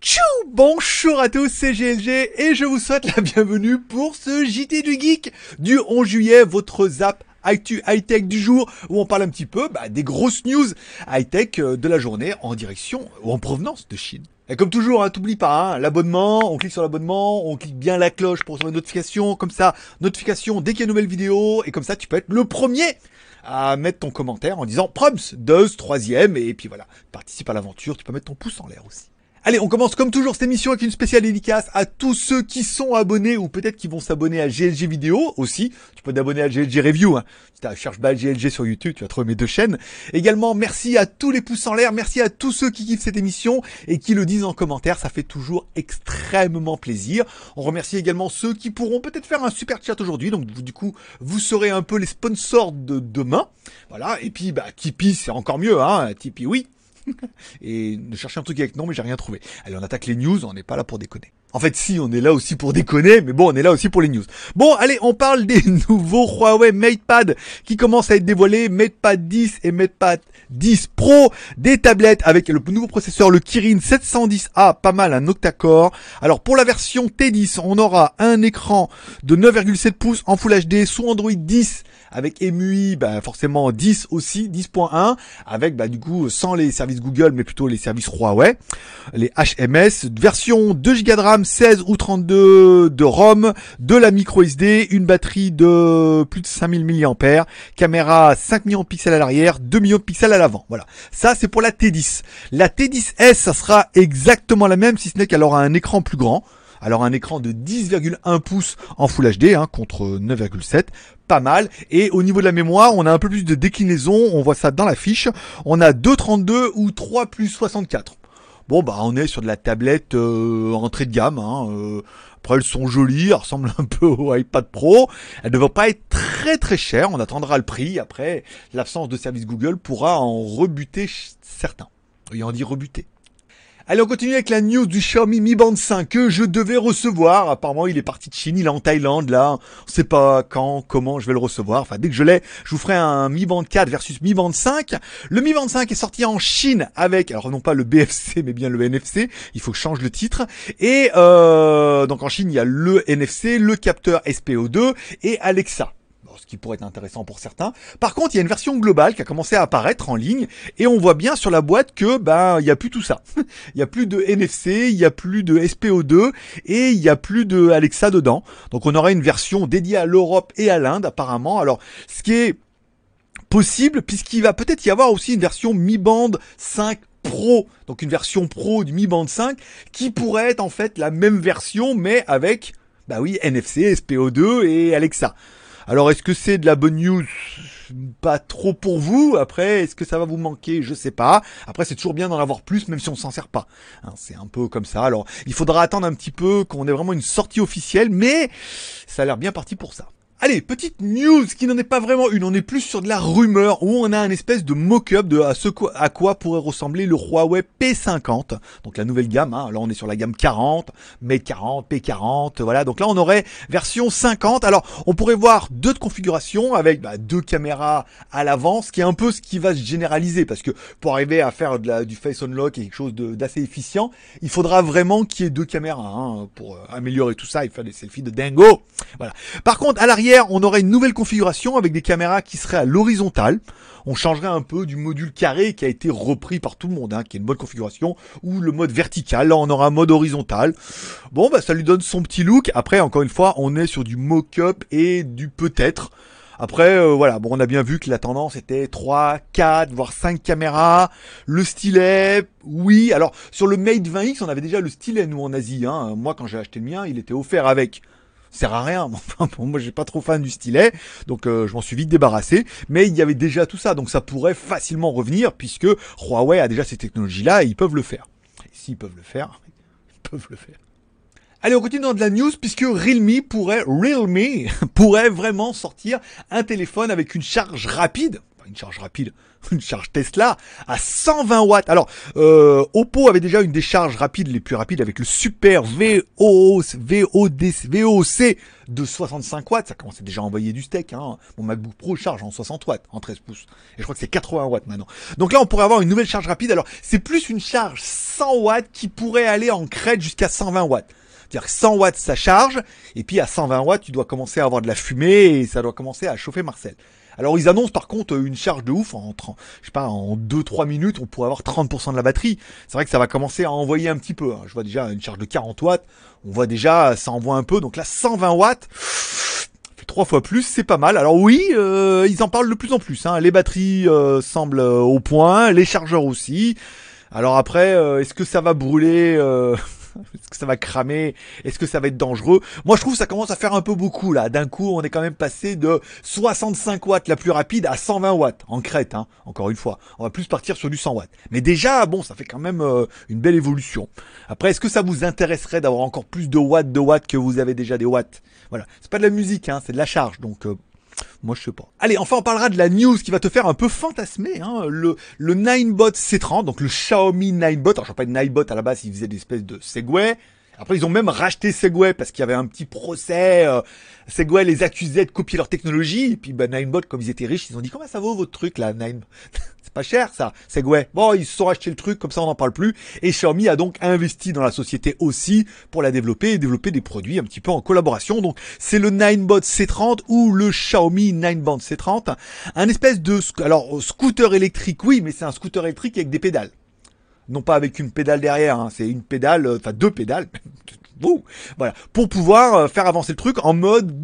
Tchou Bonjour à tous, c'est GLG et je vous souhaite la bienvenue pour ce JT du Geek du 11 juillet, votre zap high-tech du jour où on parle un petit peu bah, des grosses news high-tech euh, de la journée en direction ou en provenance de Chine. Et comme toujours, hein, t'oublies pas, hein, l'abonnement, on clique sur l'abonnement, on clique bien la cloche pour recevoir une notification, comme ça, notification dès qu'il y a une nouvelle vidéo, et comme ça tu peux être le premier à mettre ton commentaire en disant Proms, Duz, troisième, et puis voilà, participe à l'aventure, tu peux mettre ton pouce en l'air aussi. Allez, on commence comme toujours cette émission avec une spéciale dédicace à tous ceux qui sont abonnés ou peut-être qui vont s'abonner à GLG Vidéo aussi. Tu peux t'abonner à GLG Review. Hein. Si tu cherches pas GLG sur YouTube, tu vas trouver mes deux chaînes. Également, merci à tous les pouces en l'air. Merci à tous ceux qui kiffent cette émission et qui le disent en commentaire. Ça fait toujours extrêmement plaisir. On remercie également ceux qui pourront peut-être faire un super chat aujourd'hui. Donc du coup, vous serez un peu les sponsors de demain. Voilà. Et puis, bah, Tipeee, c'est encore mieux. Hein. Tipeee, oui et de chercher un truc avec non, mais j'ai rien trouvé. Allez, on attaque les news, on n'est pas là pour déconner. En fait, si, on est là aussi pour déconner, mais bon, on est là aussi pour les news. Bon, allez, on parle des nouveaux Huawei MatePad qui commencent à être dévoilés, MatePad 10 et MatePad 10 Pro, des tablettes avec le nouveau processeur, le Kirin 710A, pas mal, un octa-core. Alors, pour la version T10, on aura un écran de 9,7 pouces en Full HD sous Android 10 avec EMUI, bah, forcément 10 aussi, 10.1, avec bah, du coup sans les services Google, mais plutôt les services Huawei, les HMS, version 2 Go de RAM, 16 ou 32 de ROM, de la micro SD, une batterie de plus de 5000 mAh, caméra 5 millions de pixels à l'arrière, 2 millions de pixels à l'avant. Voilà. Ça, c'est pour la T10. La T10S, ça sera exactement la même, si ce n'est qu'elle aura un écran plus grand. Alors un écran de 10,1 pouces en Full HD hein, contre 9,7 pas mal. Et au niveau de la mémoire, on a un peu plus de déclinaison. On voit ça dans la fiche. On a 2,32 ou 3 plus 64. Bon, bah, on est sur de la tablette euh, entrée de gamme. Hein, euh. Après, elles sont jolies, elles ressemblent un peu au iPad Pro. Elles ne vont pas être très très chères. On attendra le prix. Après, l'absence de service Google pourra en rebuter certains. Et on dit rebuter. Allez, on continue avec la news du Xiaomi Mi Band 5 que je devais recevoir. Apparemment, il est parti de Chine, il est en Thaïlande, là. On sait pas quand, comment je vais le recevoir. Enfin, dès que je l'ai, je vous ferai un Mi Band 4 versus Mi Band 5. Le Mi Band 5 est sorti en Chine avec, alors non pas le BFC, mais bien le NFC. Il faut que je change le titre. Et euh, donc en Chine, il y a le NFC, le capteur SPO2 et Alexa qui pourrait être intéressant pour certains. Par contre, il y a une version globale qui a commencé à apparaître en ligne et on voit bien sur la boîte que ben il y a plus tout ça. il y a plus de NFC, il y a plus de SPO2 et il y a plus de Alexa dedans. Donc on aura une version dédiée à l'Europe et à l'Inde apparemment. Alors ce qui est possible puisqu'il va peut-être y avoir aussi une version Mi Band 5 Pro, donc une version Pro du Mi Band 5 qui pourrait être en fait la même version mais avec bah oui, NFC, SPO2 et Alexa. Alors est-ce que c'est de la bonne news? Pas trop pour vous. Après, est-ce que ça va vous manquer? Je sais pas. Après, c'est toujours bien d'en avoir plus, même si on s'en sert pas. Hein, c'est un peu comme ça. Alors, il faudra attendre un petit peu qu'on ait vraiment une sortie officielle, mais ça a l'air bien parti pour ça. Allez, petite news qui n'en est pas vraiment une, on est plus sur de la rumeur où on a un espèce de mock-up de à, ce quoi, à quoi pourrait ressembler le Huawei P50, donc la nouvelle gamme, hein. là on est sur la gamme 40, Mate 40, P40, voilà, donc là on aurait version 50, alors on pourrait voir deux configurations avec bah, deux caméras à l'avant, ce qui est un peu ce qui va se généraliser, parce que pour arriver à faire du face unlock et quelque chose d'assez efficient, il faudra vraiment qu'il y ait deux caméras hein, pour euh, améliorer tout ça et faire des selfies de dingo. Voilà. Par contre, à l'arrière, on aurait une nouvelle configuration avec des caméras qui seraient à l'horizontale. On changerait un peu du module carré qui a été repris par tout le monde, hein, qui est une bonne configuration, ou le mode vertical. Là, on aura un mode horizontal. Bon, bah, ça lui donne son petit look. Après, encore une fois, on est sur du mock-up et du peut-être. Après, euh, voilà, bon, on a bien vu que la tendance était 3, 4, voire 5 caméras. Le stylet, oui. Alors, sur le Mate 20X, on avait déjà le stylet, nous, en Asie. Hein. Moi, quand j'ai acheté le mien, il était offert avec sert à rien. Enfin, moi, j'ai pas trop fan du stylet, donc euh, je m'en suis vite débarrassé. Mais il y avait déjà tout ça, donc ça pourrait facilement revenir puisque Huawei a déjà ces technologies-là et ils peuvent le faire. S'ils peuvent le faire, ils peuvent le faire. Allez, on continue dans de la news puisque Realme pourrait, Realme pourrait vraiment sortir un téléphone avec une charge rapide une charge rapide, une charge Tesla à 120 watts. Alors, euh, Oppo avait déjà une des charges rapides les plus rapides avec le Super VO, VOD, VOC de 65 watts. Ça commençait déjà à envoyer du steak. Hein. Mon MacBook Pro charge en 60 watts, en 13 pouces. Et je crois que c'est 80 watts maintenant. Donc là, on pourrait avoir une nouvelle charge rapide. Alors, c'est plus une charge 100 watts qui pourrait aller en crête jusqu'à 120 watts. C'est-à-dire que 100 watts ça charge, et puis à 120 watts tu dois commencer à avoir de la fumée et ça doit commencer à chauffer Marcel. Alors ils annoncent par contre une charge de ouf en je sais pas en 2-3 minutes on pourrait avoir 30% de la batterie. C'est vrai que ça va commencer à envoyer un petit peu. Hein. Je vois déjà une charge de 40 watts, on voit déjà ça envoie un peu. Donc là 120 watts, trois fois plus, c'est pas mal. Alors oui, euh, ils en parlent de plus en plus. Hein. Les batteries euh, semblent euh, au point, les chargeurs aussi. Alors après, est-ce que ça va brûler Est-ce que ça va cramer? Est-ce que ça va être dangereux? Moi, je trouve que ça commence à faire un peu beaucoup là. D'un coup, on est quand même passé de 65 watts la plus rapide à 120 watts en crête. Hein, encore une fois, on va plus partir sur du 100 watts. Mais déjà, bon, ça fait quand même euh, une belle évolution. Après, est-ce que ça vous intéresserait d'avoir encore plus de watts, de watts que vous avez déjà des watts? Voilà, c'est pas de la musique, hein, c'est de la charge. Donc euh, moi, je sais pas. Allez, enfin, on parlera de la news qui va te faire un peu fantasmer. Hein. Le, le Ninebot C30, donc le Xiaomi Ninebot. Alors, je pas de Ninebot à la base, ils faisaient des espèces de Segway. Après, ils ont même racheté Segway parce qu'il y avait un petit procès. Euh, Segway les accusait de copier leur technologie. Et puis, bah, Ninebot, comme ils étaient riches, ils ont dit comment ça vaut votre truc là, Nine? C'est pas cher ça, Segway. Bon, ils se sont rachetés le truc, comme ça on n'en parle plus. Et Xiaomi a donc investi dans la société aussi pour la développer et développer des produits un petit peu en collaboration. Donc, c'est le Ninebot C30 ou le Xiaomi Ninebot C30. Un espèce de, alors, scooter électrique, oui, mais c'est un scooter électrique avec des pédales non pas avec une pédale derrière, hein, c'est une pédale, euh, enfin deux pédales, voilà, pour pouvoir euh, faire avancer le truc en mode,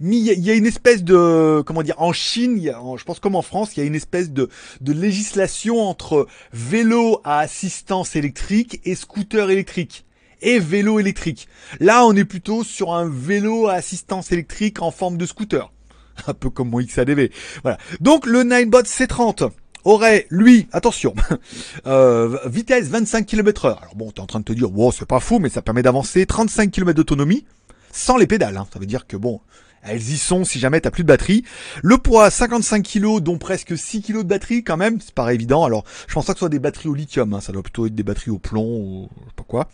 il y a une espèce de, comment dire, en Chine, je pense comme en France, il y a une espèce de, de législation entre vélo à assistance électrique et scooter électrique et vélo électrique. Là, on est plutôt sur un vélo à assistance électrique en forme de scooter. Un peu comme mon XADV. Voilà. Donc, le Ninebot C30 aurait, lui, attention, euh, vitesse 25 km heure. Alors bon, t'es en train de te dire, wow, c'est pas fou, mais ça permet d'avancer 35 km d'autonomie sans les pédales. Hein. Ça veut dire que bon, elles y sont si jamais t'as plus de batterie. Le poids 55 kg, dont presque 6 kg de batterie quand même, c'est pas évident. Alors je pense pas que ce soit des batteries au lithium, hein. ça doit plutôt être des batteries au plomb ou je sais pas quoi.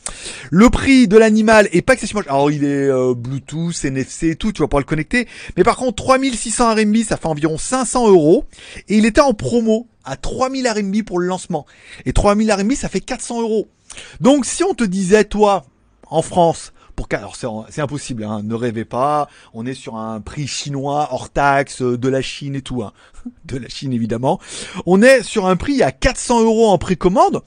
Le prix de l'animal est pas excessivement... Alors il est euh, Bluetooth, NFC, tout, tu vas pouvoir le connecter. Mais par contre 3600 RMB, ça fait environ 500 euros. Et il était en promo à 3000 RMB pour le lancement. Et 3000 RMB, ça fait 400 euros. Donc si on te disait, toi, en France, alors c'est impossible, hein, ne rêvez pas, on est sur un prix chinois hors taxe euh, de la Chine et tout, hein. de la Chine évidemment. On est sur un prix à 400 euros en précommande.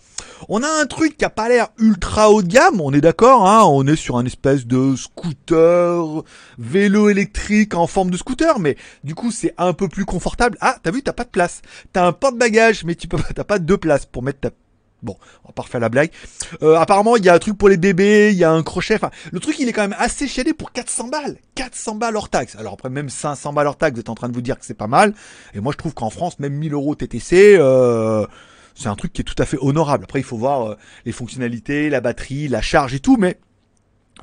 On a un truc qui a pas l'air ultra haut de gamme, on est d'accord, hein, on est sur un espèce de scooter, vélo électrique en forme de scooter, mais du coup c'est un peu plus confortable. Ah, t'as vu, t'as pas de place. T'as un porte-bagages, mais tu peux, t'as pas deux places pour mettre ta Bon, on va pas refaire la blague. Euh, apparemment, il y a un truc pour les bébés, il y a un crochet. Enfin, le truc, il est quand même assez chiadé pour 400 balles. 400 balles hors taxe. Alors après, même 500 balles hors taxe, vous êtes en train de vous dire que c'est pas mal. Et moi, je trouve qu'en France, même 1000 euros TTC, euh, c'est un truc qui est tout à fait honorable. Après, il faut voir euh, les fonctionnalités, la batterie, la charge et tout, mais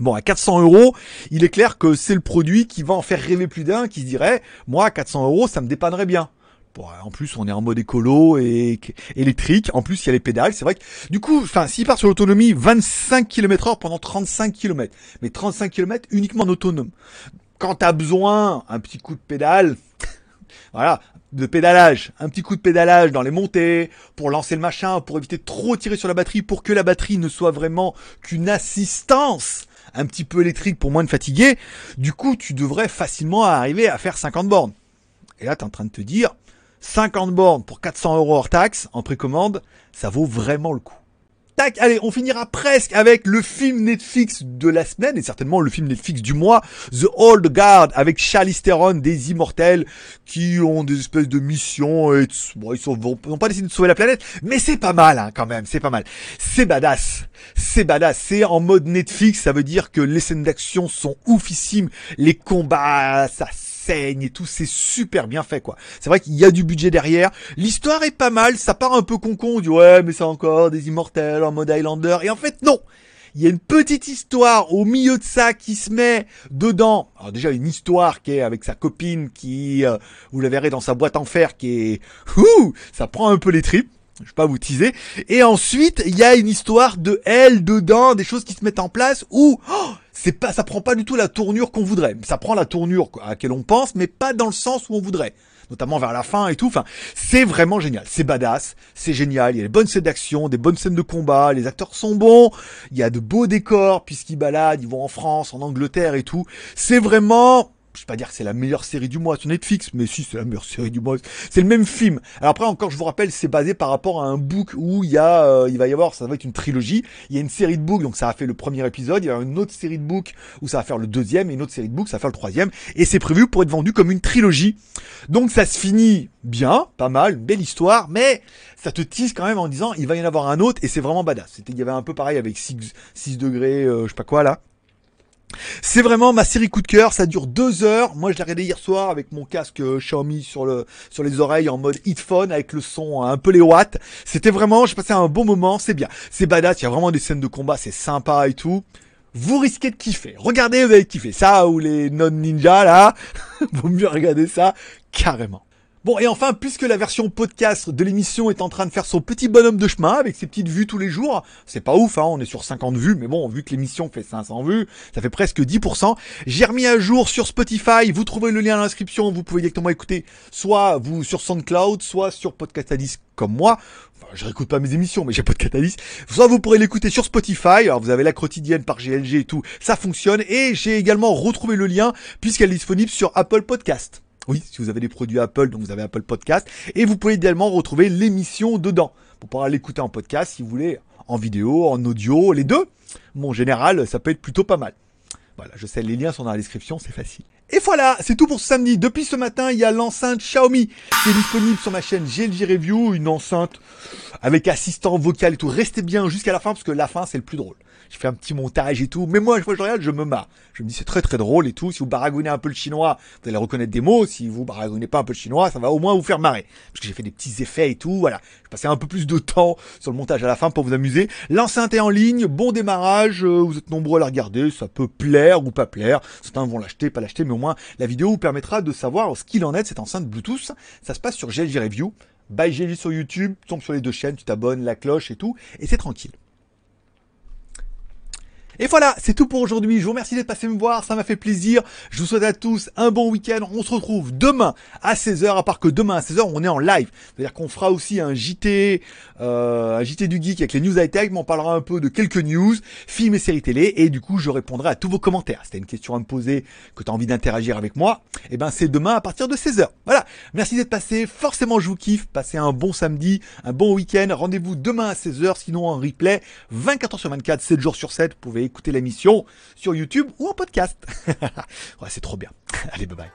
Bon, à 400 euros, il est clair que c'est le produit qui va en faire rêver plus d'un, qui se dirait, moi, à 400 euros, ça me dépannerait bien en plus, on est en mode écolo et électrique. En plus, il y a les pédales. C'est vrai que, du coup, enfin, s'il part sur l'autonomie, 25 km heure pendant 35 km. Mais 35 km uniquement en autonome. Quand t'as besoin, un petit coup de pédale, voilà, de pédalage, un petit coup de pédalage dans les montées, pour lancer le machin, pour éviter de trop tirer sur la batterie, pour que la batterie ne soit vraiment qu'une assistance un petit peu électrique pour moins de fatiguer, du coup, tu devrais facilement arriver à faire 50 bornes. Et là, tu es en train de te dire, 50 bornes pour 400 euros hors taxe en précommande, ça vaut vraiment le coup. Tac, allez, on finira presque avec le film Netflix de la semaine et certainement le film Netflix du mois, The Old Guard avec Charlize Theron, des immortels qui ont des espèces de missions et bon, ils n'ont pas décidé de sauver la planète, mais c'est pas mal hein, quand même, c'est pas mal. C'est badass, c'est badass, c'est en mode Netflix, ça veut dire que les scènes d'action sont oufissimes, les combats, ça saigne et tout, c'est super bien fait quoi. C'est vrai qu'il y a du budget derrière. L'histoire est pas mal, ça part un peu con on ouais mais c'est encore des immortels en mode Highlander et en fait non. Il y a une petite histoire au milieu de ça qui se met dedans. Alors déjà une histoire qui est avec sa copine qui, euh, vous la verrez dans sa boîte en fer, qui est, ouh, ça prend un peu les tripes. Je vais pas vous teaser. Et ensuite, il y a une histoire de elle dedans, des choses qui se mettent en place où oh, c'est pas, ça prend pas du tout la tournure qu'on voudrait. Ça prend la tournure à laquelle on pense, mais pas dans le sens où on voudrait notamment vers la fin et tout. Enfin, c'est vraiment génial. C'est badass, c'est génial. Il y a des bonnes scènes d'action, des bonnes scènes de combat. Les acteurs sont bons. Il y a de beaux décors puisqu'ils baladent, ils vont en France, en Angleterre et tout. C'est vraiment je vais pas dire que c'est la meilleure série du mois sur Netflix, mais si c'est la meilleure série du mois. C'est le même film. Alors après encore, je vous rappelle, c'est basé par rapport à un book où il y a, euh, il va y avoir, ça va être une trilogie. Il y a une série de books, donc ça a fait le premier épisode. Il y a une autre série de books où ça va faire le deuxième et une autre série de books, ça va faire le troisième. Et c'est prévu pour être vendu comme une trilogie. Donc ça se finit bien, pas mal, belle histoire, mais ça te tease quand même en disant il va y en avoir un autre et c'est vraiment badass. C'était, il y avait un peu pareil avec 6, 6 degrés, euh, je sais pas quoi là. C'est vraiment ma série coup de cœur, ça dure deux heures. Moi je l'ai regardé hier soir avec mon casque euh, Xiaomi sur le sur les oreilles en mode headphone avec le son un peu les watts. C'était vraiment, j'ai passé un bon moment, c'est bien. C'est badass, il y a vraiment des scènes de combat, c'est sympa et tout. Vous risquez de kiffer. Regardez, vous allez kiffer. Ça ou les non ninja là, vaut mieux regarder ça carrément. Bon, et enfin, puisque la version podcast de l'émission est en train de faire son petit bonhomme de chemin avec ses petites vues tous les jours, c'est pas ouf, hein, on est sur 50 vues, mais bon, vu que l'émission fait 500 vues, ça fait presque 10%. J'ai remis à jour sur Spotify, vous trouvez le lien dans l'inscription, vous pouvez directement écouter, soit vous sur SoundCloud, soit sur Podcast Addict comme moi. Enfin, je réécoute pas mes émissions, mais j'ai pas de catalyse. Soit vous pourrez l'écouter sur Spotify. Alors vous avez la quotidienne par GLG et tout, ça fonctionne. Et j'ai également retrouvé le lien puisqu'elle est disponible sur Apple Podcast. Oui, si vous avez des produits Apple, donc vous avez Apple Podcast. Et vous pouvez également retrouver l'émission dedans. Pour pouvoir l'écouter en podcast si vous voulez, en vidéo, en audio, les deux. En général, ça peut être plutôt pas mal. Voilà, je sais, les liens sont dans la description, c'est facile. Et voilà, c'est tout pour ce samedi. Depuis ce matin, il y a l'enceinte Xiaomi qui est disponible sur ma chaîne GLG Review, une enceinte avec assistant vocal et tout. Restez bien jusqu'à la fin parce que la fin c'est le plus drôle je fais un petit montage et tout. Mais moi, je regarde, je me marre. Je me dis, c'est très très drôle et tout. Si vous baragouinez un peu le chinois, vous allez reconnaître des mots. Si vous baragouinez pas un peu le chinois, ça va au moins vous faire marrer. Parce que j'ai fait des petits effets et tout. Voilà. Je passais un peu plus de temps sur le montage à la fin pour vous amuser. L'enceinte est en ligne. Bon démarrage. Euh, vous êtes nombreux à la regarder. Ça peut plaire ou pas plaire. Certains vont l'acheter, pas l'acheter. Mais la vidéo vous permettra de savoir ce qu'il en est de cette enceinte Bluetooth. Ça se passe sur GLG Review. By GLG sur YouTube. tombe sur les deux chaînes. Tu t'abonnes, la cloche et tout. Et c'est tranquille. Et voilà, c'est tout pour aujourd'hui. Je vous remercie d'être passé me voir, ça m'a fait plaisir. Je vous souhaite à tous un bon week-end. On se retrouve demain à 16h, à part que demain à 16h, on est en live. C'est-à-dire qu'on fera aussi un JT, euh, un JT du geek avec les news high-tech, mais on parlera un peu de quelques news, films et séries télé, et du coup, je répondrai à tous vos commentaires. C'était une question à me poser, que tu as envie d'interagir avec moi, et eh ben c'est demain à partir de 16h. Voilà, merci d'être passé. Forcément, je vous kiffe. Passez un bon samedi, un bon week-end. Rendez-vous demain à 16h, sinon en replay, 24h sur 24, 7 jours sur 7. Vous pouvez écouter l'émission sur YouTube ou en podcast. ouais, c'est trop bien. Allez, bye bye.